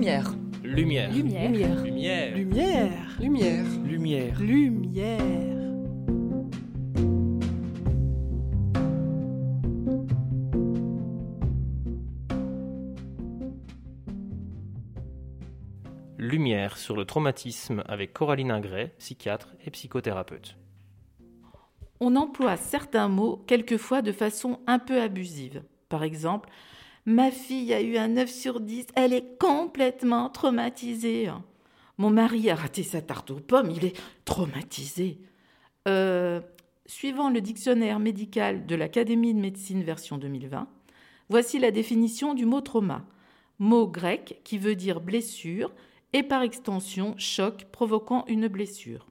Lumière. Lumière. Lumière. Lumière. Lumière. Lumière. Lumière. Lumière. Lumière sur le traumatisme avec Coraline Ingray, psychiatre et psychothérapeute. On emploie certains mots quelquefois de façon un peu abusive. Par exemple, ma fille a eu un 9 sur 10, elle est complètement traumatisée. Mon mari a raté sa tarte aux pommes, il est traumatisé. Euh, suivant le dictionnaire médical de l'Académie de médecine version 2020, voici la définition du mot trauma. Mot grec qui veut dire blessure et par extension choc provoquant une blessure.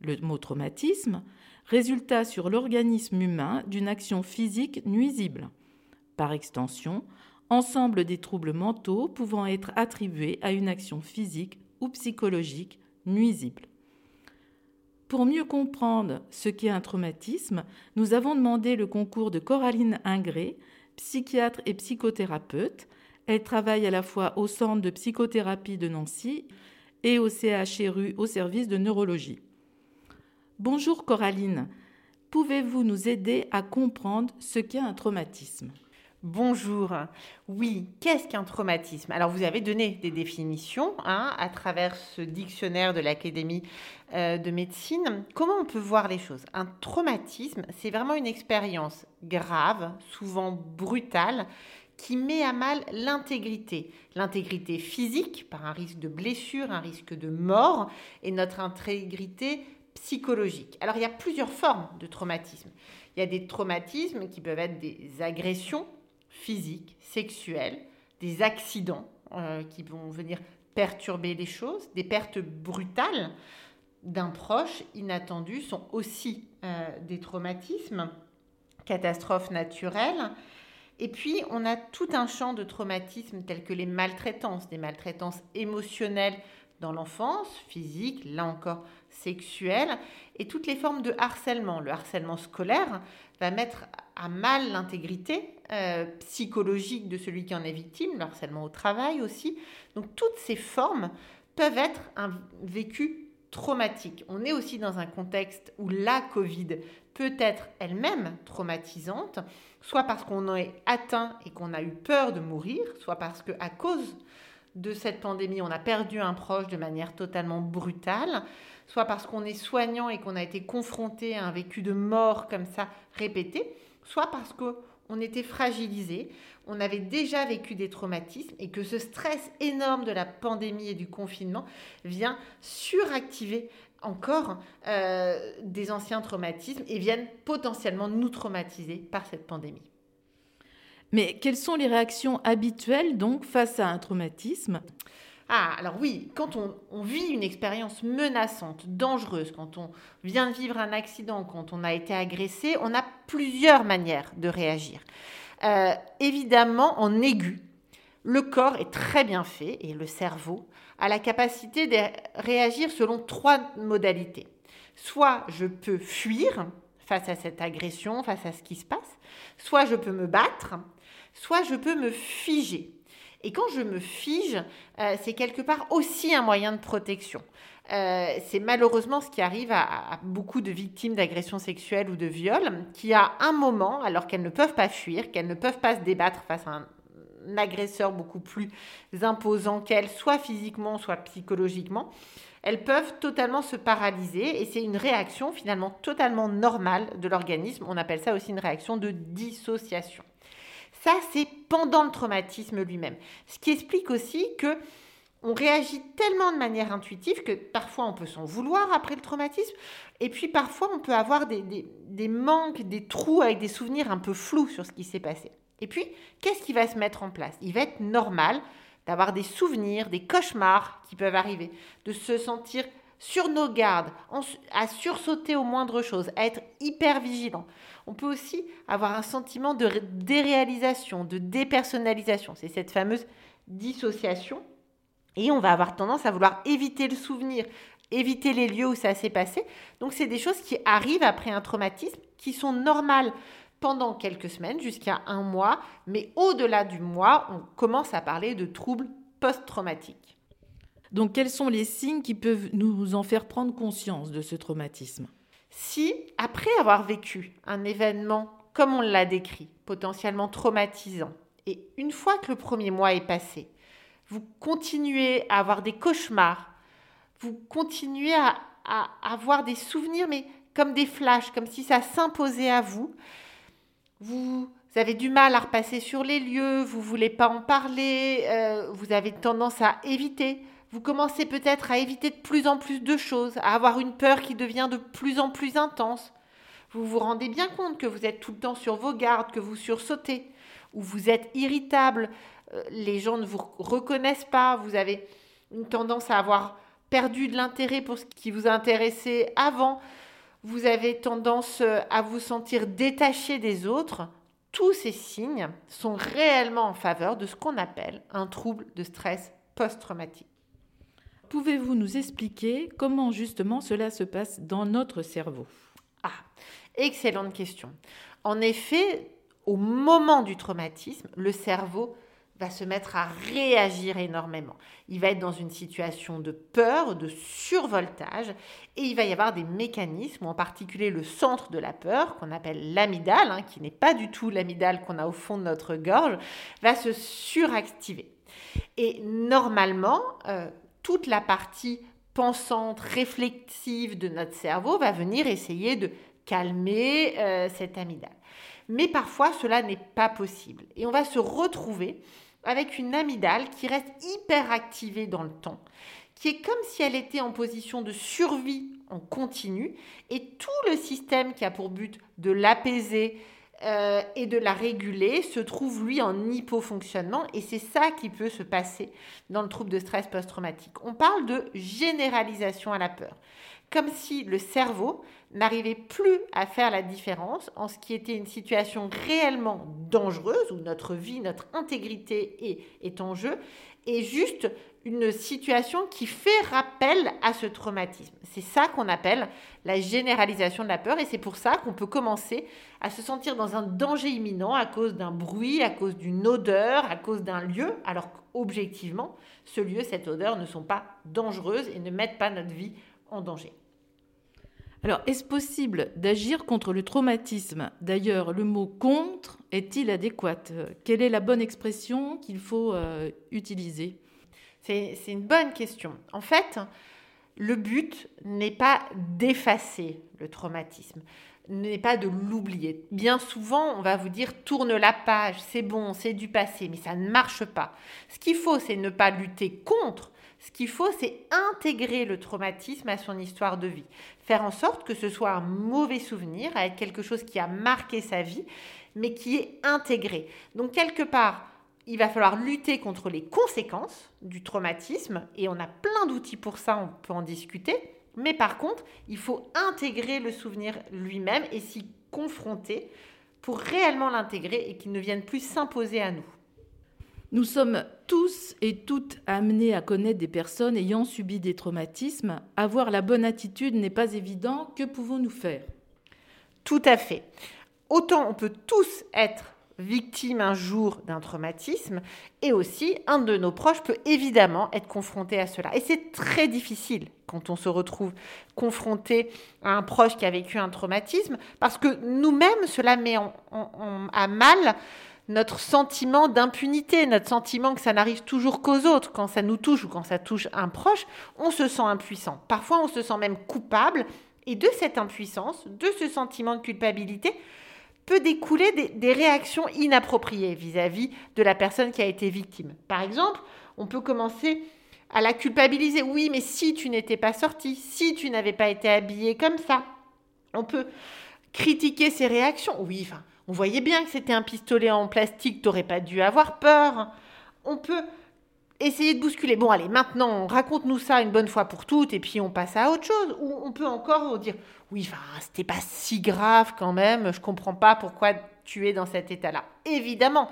Le mot traumatisme, résultat sur l'organisme humain d'une action physique nuisible. Par extension, ensemble des troubles mentaux pouvant être attribués à une action physique ou psychologique nuisible. Pour mieux comprendre ce qu'est un traumatisme, nous avons demandé le concours de Coraline Ingré, psychiatre et psychothérapeute. Elle travaille à la fois au centre de psychothérapie de Nancy et au CHRU au service de neurologie. Bonjour Coraline, pouvez-vous nous aider à comprendre ce qu'est un traumatisme? Bonjour. Oui, qu'est-ce qu'un traumatisme? Alors, vous avez donné des définitions hein, à travers ce dictionnaire de l'Académie euh, de médecine. Comment on peut voir les choses? Un traumatisme, c'est vraiment une expérience grave, souvent brutale, qui met à mal l'intégrité. L'intégrité physique, par un risque de blessure, un risque de mort, et notre intégrité psychologique. Alors, il y a plusieurs formes de traumatisme. Il y a des traumatismes qui peuvent être des agressions physiques, sexuelles, des accidents euh, qui vont venir perturber les choses, des pertes brutales d'un proche inattendu sont aussi euh, des traumatismes, catastrophes naturelles. Et puis, on a tout un champ de traumatismes tels que les maltraitances, des maltraitances émotionnelles dans l'enfance, physique, là encore sexuelle, et toutes les formes de harcèlement. Le harcèlement scolaire va mettre à mal l'intégrité euh, psychologique de celui qui en est victime, le harcèlement au travail aussi. Donc toutes ces formes peuvent être un vécu traumatique. On est aussi dans un contexte où la Covid peut être elle-même traumatisante, soit parce qu'on en est atteint et qu'on a eu peur de mourir, soit parce que à cause de cette pandémie, on a perdu un proche de manière totalement brutale, soit parce qu'on est soignant et qu'on a été confronté à un vécu de mort comme ça répété, soit parce qu'on était fragilisé, on avait déjà vécu des traumatismes et que ce stress énorme de la pandémie et du confinement vient suractiver encore euh, des anciens traumatismes et viennent potentiellement nous traumatiser par cette pandémie. Mais quelles sont les réactions habituelles donc face à un traumatisme? Ah, alors oui, quand on, vit une expérience menaçante, dangereuse, quand on vient de vivre un accident, quand on a été agressé, on a plusieurs manières de réagir. Euh, évidemment, en aigu, le corps est très bien fait et le cerveau a la capacité de réagir selon trois modalités. Soit je peux fuir face à cette agression, face à ce qui se passe, soit je peux me battre, soit je peux me figer. Et quand je me fige, euh, c'est quelque part aussi un moyen de protection. Euh, c'est malheureusement ce qui arrive à, beaucoup de victimes d'agressions sexuelles ou de viols, qui à un moment, alors qu'elles ne peuvent pas fuir, qu'elles ne peuvent pas se débattre face à un, agresseur beaucoup plus imposant qu'elles, soit physiquement, soit psychologiquement, elles peuvent totalement se paralyser et c'est une réaction finalement totalement normale de l'organisme. On appelle ça aussi une réaction de dissociation. Ça, c'est pendant le traumatisme lui-même. Ce qui explique aussi que on réagit tellement de manière intuitive que parfois on peut s'en vouloir après le traumatisme, et puis parfois on peut avoir des, des, manques, des trous avec des souvenirs un peu flous sur ce qui s'est passé. Et puis, qu'est-ce qui va se mettre en place? Il va être normal d'avoir des souvenirs, des cauchemars qui peuvent arriver, de se sentir sur nos gardes, à sursauter aux moindres choses, à être hyper vigilant. On peut aussi avoir un sentiment de déréalisation, de dépersonnalisation. C'est cette fameuse dissociation. Et on va avoir tendance à vouloir éviter le souvenir, éviter les lieux où ça s'est passé. Donc c'est des choses qui arrivent après un traumatisme, qui sont normales pendant quelques semaines, jusqu'à un mois. Mais au-delà du mois, on commence à parler de troubles post-traumatique. Donc quels sont les signes qui peuvent nous en faire prendre conscience de ce traumatisme? Si, après avoir vécu un événement comme on l'a décrit, potentiellement traumatisant, et une fois que le premier mois est passé, vous continuez à avoir des cauchemars, vous continuez à, avoir des souvenirs, mais comme des flashs, comme si ça s'imposait à vous, vous avez du mal à repasser sur les lieux, vous voulez pas en parler, euh, vous avez tendance à éviter. Vous commencez peut-être à éviter de plus en plus de choses, à avoir une peur qui devient de plus en plus intense. Vous vous rendez bien compte que vous êtes tout le temps sur vos gardes, que vous sursautez, ou vous êtes irritable, euh, les gens ne vous reconnaissent pas, vous avez une tendance à avoir perdu de l'intérêt pour ce qui vous intéressait avant, vous avez tendance euh, à vous sentir détaché des autres. Tous ces signes sont réellement en faveur de ce qu'on appelle un trouble de stress post-traumatique. Pouvez-vous nous expliquer comment justement cela se passe dans notre cerveau? Ah, excellente question. En effet, au moment du traumatisme, le cerveau va se mettre à réagir énormément. Il va être dans une situation de peur, de survoltage, et il va y avoir des mécanismes, en particulier le centre de la peur, qu'on appelle l'amygdale, hein, qui n'est pas du tout l'amygdale qu'on a au fond de notre gorge, va se suractiver. Et normalement, euh, toute la partie pensante, réflexive de notre cerveau va venir essayer de calmer euh, cette amygdale. Mais parfois, cela n'est pas possible. Et on va se retrouver avec une amygdale qui reste hyper activée dans le temps, qui est comme si elle était en position de survie en continu, et tout le système qui a pour but de l'apaiser, euh, et de la réguler se trouve lui en hypofonctionnement et c'est ça qui peut se passer dans le trouble de stress post-traumatique. On parle de généralisation à la peur, comme si le cerveau n'arrivait plus à faire la différence en ce qui était une situation réellement dangereuse où notre vie, notre intégrité est, en jeu et juste une situation qui fait rappel à ce traumatisme. C'est ça qu'on appelle la généralisation de la peur et c'est pour ça qu'on peut commencer à se sentir dans un danger imminent à cause d'un bruit, à cause d'une odeur, à cause d'un lieu, alors qu'objectivement, ce lieu, cette odeur ne sont pas dangereuses et ne mettent pas notre vie en danger. Alors, est-ce possible d'agir contre le traumatisme? D'ailleurs, le mot contre est-il adéquat? Quelle est la bonne expression qu'il faut euh, utiliser? C'est une bonne question. En fait, le but n'est pas d'effacer le traumatisme, n'est pas de l'oublier. Bien souvent, on va vous dire tourne la page, c'est bon, c'est du passé, mais ça ne marche pas. Ce qu'il faut, c'est ne pas lutter contre. Ce qu'il faut, c'est intégrer le traumatisme à son histoire de vie. Faire en sorte que ce soit un mauvais souvenir, avec quelque chose qui a marqué sa vie, mais qui est intégré. Donc, quelque part, il va falloir lutter contre les conséquences du traumatisme et on a plein d'outils pour ça, on peut en discuter. Mais par contre, il faut intégrer le souvenir lui-même et s'y confronter pour réellement l'intégrer et qu'il ne vienne plus s'imposer à nous. Nous sommes tous et toutes amenés à connaître des personnes ayant subi des traumatismes. Avoir la bonne attitude n'est pas évident. Que pouvons-nous faire? Tout à fait. Autant on peut tous être victime un jour d'un traumatisme, et aussi un de nos proches peut évidemment être confronté à cela. Et c'est très difficile quand on se retrouve confronté à un proche qui a vécu un traumatisme, parce que nous-mêmes, cela met à mal notre sentiment d'impunité, notre sentiment que ça n'arrive toujours qu'aux autres. Quand ça nous touche ou quand ça touche un proche, on se sent impuissant. Parfois, on se sent même coupable. Et de cette impuissance, de ce sentiment de culpabilité, peut découler des, réactions inappropriées vis-à-vis de la personne qui a été victime. Par exemple, on peut commencer à la culpabiliser. Oui, mais si tu n'étais pas sorti, si tu n'avais pas été habillé comme ça, on peut critiquer ses réactions. Oui, enfin, on voyait bien que c'était un pistolet en plastique, t'aurais pas dû avoir peur. On peut essayer de bousculer. Bon, allez, maintenant, raconte-nous ça une bonne fois pour toutes et puis on passe à autre chose. Ou on peut encore dire oui, enfin, c'était pas si grave quand même, je comprends pas pourquoi tu es dans cet état-là. Évidemment,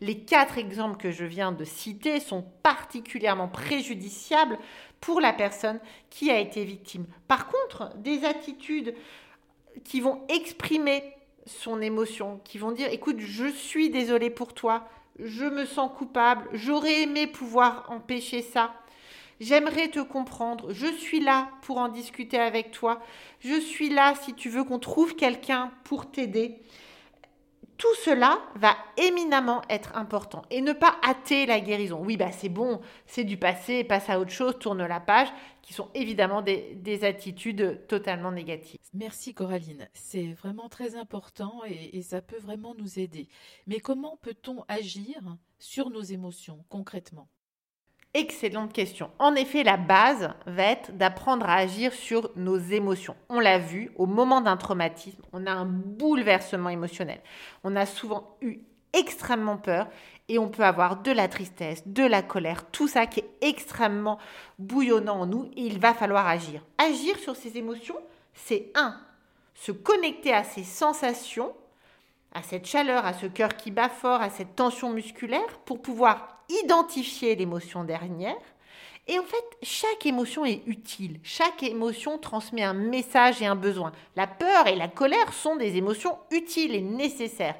les quatre exemples que je viens de citer sont particulièrement préjudiciables pour la personne qui a été victime. Par contre, des attitudes qui vont exprimer son émotion, qui vont dire écoute, je suis désolée pour toi, je me sens coupable, j'aurais aimé pouvoir empêcher ça. J'aimerais te comprendre. Je suis là pour en discuter avec toi. Je suis là si tu veux qu'on trouve quelqu'un pour t'aider. Tout cela va éminemment être important et ne pas hâter la guérison. Oui, bah c'est bon, c'est du passé, passe à autre chose, tourne la page, qui sont évidemment des, des attitudes totalement négatives. Merci Coraline, c'est vraiment très important et ça peut vraiment nous aider. Mais comment peut-on agir sur nos émotions concrètement? Excellente question. En effet, la base va être d'apprendre à agir sur nos émotions. On l'a vu, au moment d'un traumatisme, on a un bouleversement émotionnel. On a souvent eu extrêmement peur et on peut avoir de la tristesse, de la colère, tout ça qui est extrêmement bouillonnant en nous et il va falloir agir. Agir sur ces émotions, c'est un, se connecter à ces sensations, à cette chaleur, à ce cœur qui bat fort, à cette tension musculaire pour pouvoir identifier l'émotion dernière. Et en fait, chaque émotion est utile. Chaque émotion transmet un message et un besoin. La peur et la colère sont des émotions utiles et nécessaires.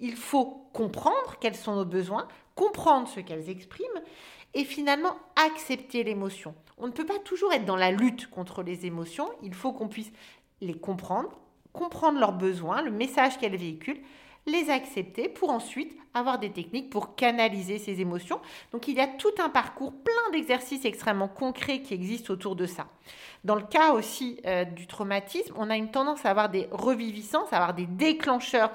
Il faut comprendre quels sont nos besoins, comprendre ce qu'elles expriment et finalement accepter l'émotion. On ne peut pas toujours être dans la lutte contre les émotions. Il faut qu'on puisse les comprendre, comprendre leurs besoins, le message qu'elles véhiculent, les accepter pour ensuite avoir des techniques pour canaliser ces émotions. Donc il y a tout un parcours, plein d'exercices extrêmement concrets qui existent autour de ça. Dans le cas aussi euh, du traumatisme, on a une tendance à avoir des reviviscences, à avoir des déclencheurs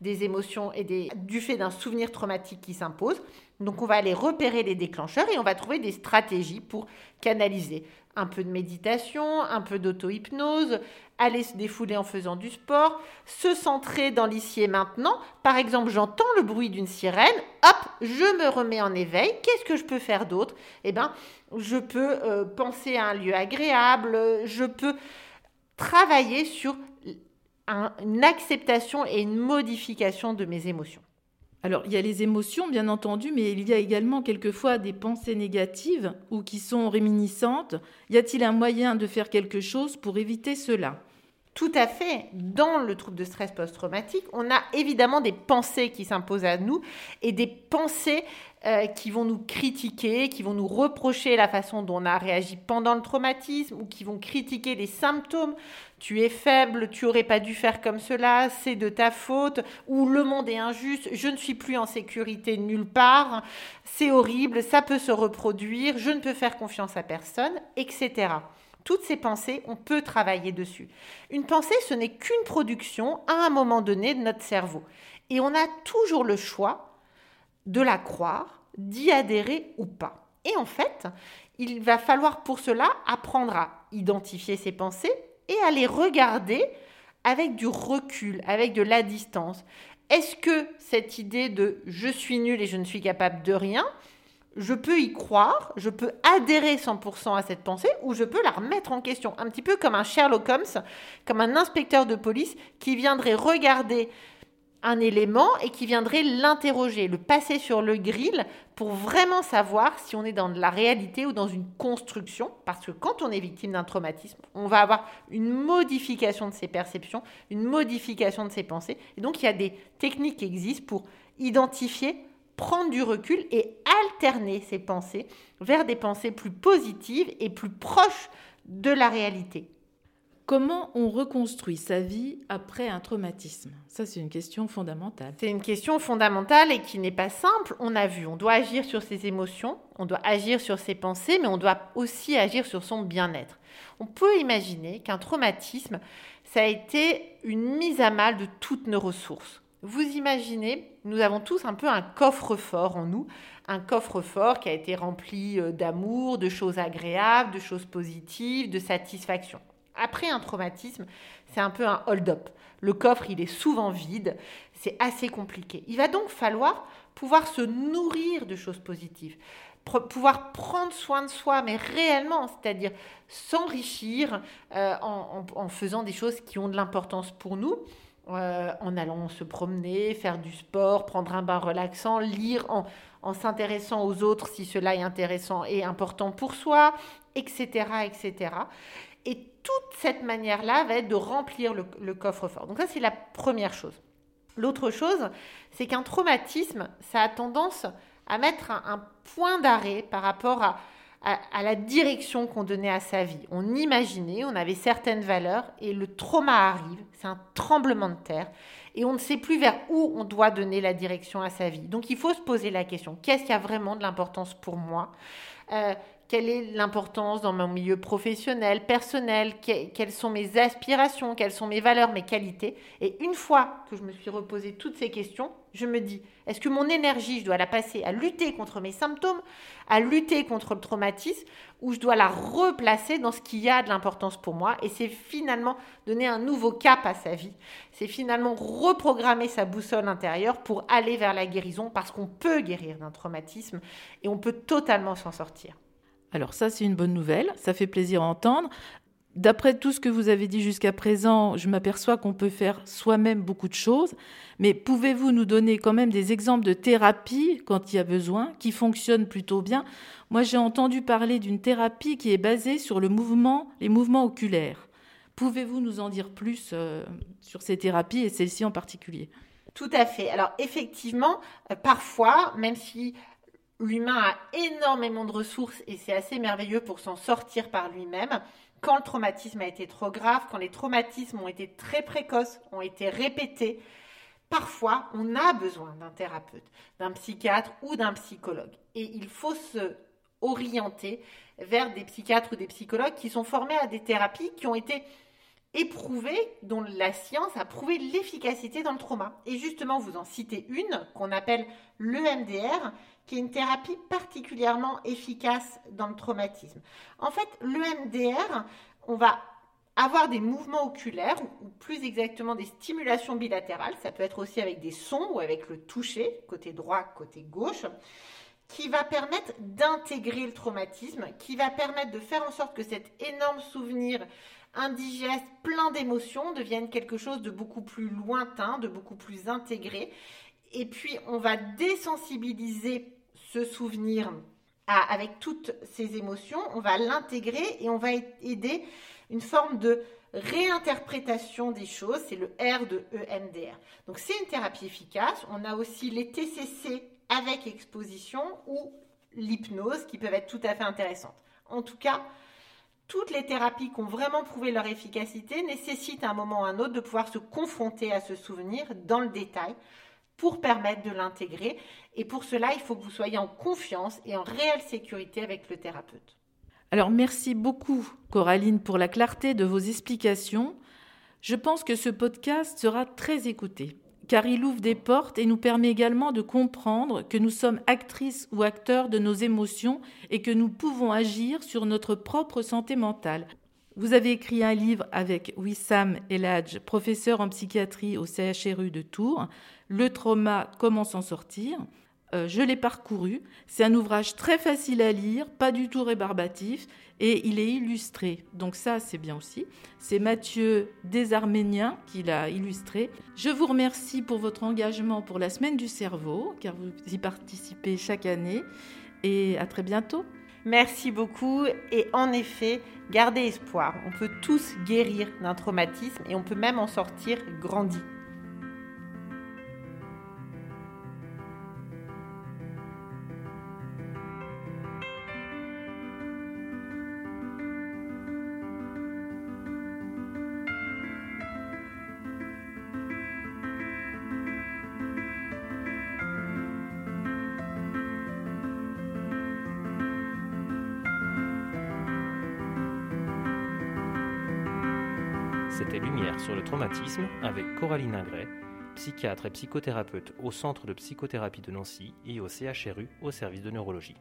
des émotions et des, du fait d'un souvenir traumatique qui s'impose. Donc on va aller repérer les déclencheurs et on va trouver des stratégies pour canaliser un peu de méditation, un peu d'auto-hypnose, aller se défouler en faisant du sport, se centrer dans l'ici et maintenant. Par exemple, j'entends le bruit d'une sirène, hop, je me remets en éveil. Qu'est-ce que je peux faire d'autre? Eh bien, je peux euh, penser à un lieu agréable, je peux travailler sur une acceptation et une modification de mes émotions. Alors, il y a les émotions, bien entendu, mais il y a également quelquefois des pensées négatives ou qui sont réminiscentes. Y a-t-il un moyen de faire quelque chose pour éviter cela? Tout à fait. Dans le trouble de stress post-traumatique, on a évidemment des pensées qui s'imposent à nous et des pensées euh, qui vont nous critiquer, qui vont nous reprocher la façon dont on a réagi pendant le traumatisme ou qui vont critiquer les symptômes. Tu es faible, tu aurais pas dû faire comme cela, c'est de ta faute, ou le monde est injuste, je ne suis plus en sécurité nulle part, c'est horrible, ça peut se reproduire, je ne peux faire confiance à personne, etc. Toutes ces pensées, on peut travailler dessus. Une pensée, ce n'est qu'une production à un moment donné de notre cerveau. Et on a toujours le choix de la croire, d'y adhérer ou pas. Et en fait, il va falloir pour cela apprendre à identifier ces pensées et à les regarder avec du recul, avec de la distance. Est-ce que cette idée de je suis nul et je ne suis capable de rien, je peux y croire, je peux adhérer 100% à cette pensée ou je peux la remettre en question. Un petit peu comme un Sherlock Holmes, comme un inspecteur de police qui viendrait regarder un élément et qui viendrait l'interroger, le passer sur le grill pour vraiment savoir si on est dans de la réalité ou dans une construction. Parce que quand on est victime d'un traumatisme, on va avoir une modification de ses perceptions, une modification de ses pensées. Et donc il y a des techniques qui existent pour identifier prendre du recul et alterner ses pensées vers des pensées plus positives et plus proches de la réalité. Comment on reconstruit sa vie après un traumatisme? Ça, c'est une question fondamentale. C'est une question fondamentale et qui n'est pas simple. On a vu, on doit agir sur ses émotions, on doit agir sur ses pensées, mais on doit aussi agir sur son bien-être. On peut imaginer qu'un traumatisme, ça a été une mise à mal de toutes nos ressources. Vous imaginez, nous avons tous un peu un coffre-fort en nous, un coffre-fort qui a été rempli euh, d'amour, de choses agréables, de choses positives, de satisfaction. Après un traumatisme, c'est un peu un hold-up. Le coffre, il est souvent vide, c'est assez compliqué. Il va donc falloir pouvoir se nourrir de choses positives, pouvoir prendre soin de soi, mais réellement, c'est-à-dire s'enrichir euh, en, faisant des choses qui ont de l'importance pour nous, euh, en allant se promener, faire du sport, prendre un bain relaxant, lire en, s'intéressant aux autres si cela est intéressant et important pour soi, etc. etc. Et toute cette manière-là va être de remplir le, coffre-fort. Donc ça, c'est la première chose. L'autre chose, c'est qu'un traumatisme, ça a tendance à mettre un, point d'arrêt par rapport à, à, la direction qu'on donnait à sa vie. On imaginait, on avait certaines valeurs et le trauma arrive, c'est un tremblement de terre et on ne sait plus vers où on doit donner la direction à sa vie. Donc il faut se poser la question, qu'est-ce qui a vraiment de l'importance pour moi? Euh, quelle est l'importance dans mon milieu professionnel, personnel, quelles sont mes aspirations, quelles sont mes valeurs, mes qualités. Et une fois que je me suis reposé toutes ces questions, je me dis, est-ce que mon énergie, je dois la passer à lutter contre mes symptômes, à lutter contre le traumatisme, ou je dois la replacer dans ce qui a de l'importance pour moi Et c'est finalement donner un nouveau cap à sa vie. C'est finalement reprogrammer sa boussole intérieure pour aller vers la guérison, parce qu'on peut guérir d'un traumatisme et on peut totalement s'en sortir. Alors ça, c'est une bonne nouvelle, ça fait plaisir à entendre. D'après tout ce que vous avez dit jusqu'à présent, je m'aperçois qu'on peut faire soi-même beaucoup de choses, mais pouvez-vous nous donner quand même des exemples de thérapie quand il y a besoin, qui fonctionnent plutôt bien? Moi, j'ai entendu parler d'une thérapie qui est basée sur le mouvement, les mouvements oculaires. Pouvez-vous nous en dire plus euh, sur ces thérapies et celle-ci en particulier? Tout à fait. Alors effectivement, euh, parfois, même si L'humain a énormément de ressources et c'est assez merveilleux pour s'en sortir par lui-même. Quand le traumatisme a été trop grave, quand les traumatismes ont été très précoces, ont été répétés, parfois on a besoin d'un thérapeute, d'un psychiatre ou d'un psychologue. Et il faut se orienter vers des psychiatres ou des psychologues qui sont formés à des thérapies qui ont été éprouvées, dont la science a prouvé l'efficacité dans le trauma. Et justement, vous en citez une qu'on appelle l'EMDR, qui est une thérapie particulièrement efficace dans le traumatisme. En fait, l'EMDR, on va avoir des mouvements oculaires, ou plus exactement des stimulations bilatérales, ça peut être aussi avec des sons ou avec le toucher, côté droit, côté gauche, qui va permettre d'intégrer le traumatisme, qui va permettre de faire en sorte que cet énorme souvenir indigeste, plein d'émotions, devienne quelque chose de beaucoup plus lointain, de beaucoup plus intégré. Et puis, on va désensibiliser ce souvenir avec toutes ces émotions, on va l'intégrer et on va aider une forme de réinterprétation des choses, c'est le R de EMDR. Donc c'est une thérapie efficace. On a aussi les TCC avec exposition ou l'hypnose qui peuvent être tout à fait intéressantes. En tout cas, toutes les thérapies qui ont vraiment prouvé leur efficacité nécessitent à un moment ou à un autre de pouvoir se confronter à ce souvenir dans le détail pour permettre de l'intégrer. Et pour cela, il faut que vous soyez en confiance et en réelle sécurité avec le thérapeute. Alors merci beaucoup Coraline pour la clarté de vos explications. Je pense que ce podcast sera très écouté car il ouvre des portes et nous permet également de comprendre que nous sommes actrices ou acteurs de nos émotions et que nous pouvons agir sur notre propre santé mentale. Vous avez écrit un livre avec Wissam Eladj, professeur en psychiatrie au CHRU de Tours, le trauma, comment s'en sortir? Euh, je l'ai parcouru. C'est un ouvrage très facile à lire, pas du tout rébarbatif, et il est illustré. Donc ça, c'est bien aussi. C'est Mathieu Desarméniens qui l'a illustré. Je vous remercie pour votre engagement pour la Semaine du cerveau, car vous y participez chaque année, et à très bientôt. Merci beaucoup. Et en effet, gardez espoir. On peut tous guérir d'un traumatisme et on peut même en sortir grandi. Lumière sur le traumatisme avec Coraline Ingray, psychiatre et psychothérapeute au Centre de psychothérapie de Nancy et au CHRU au service de neurologie.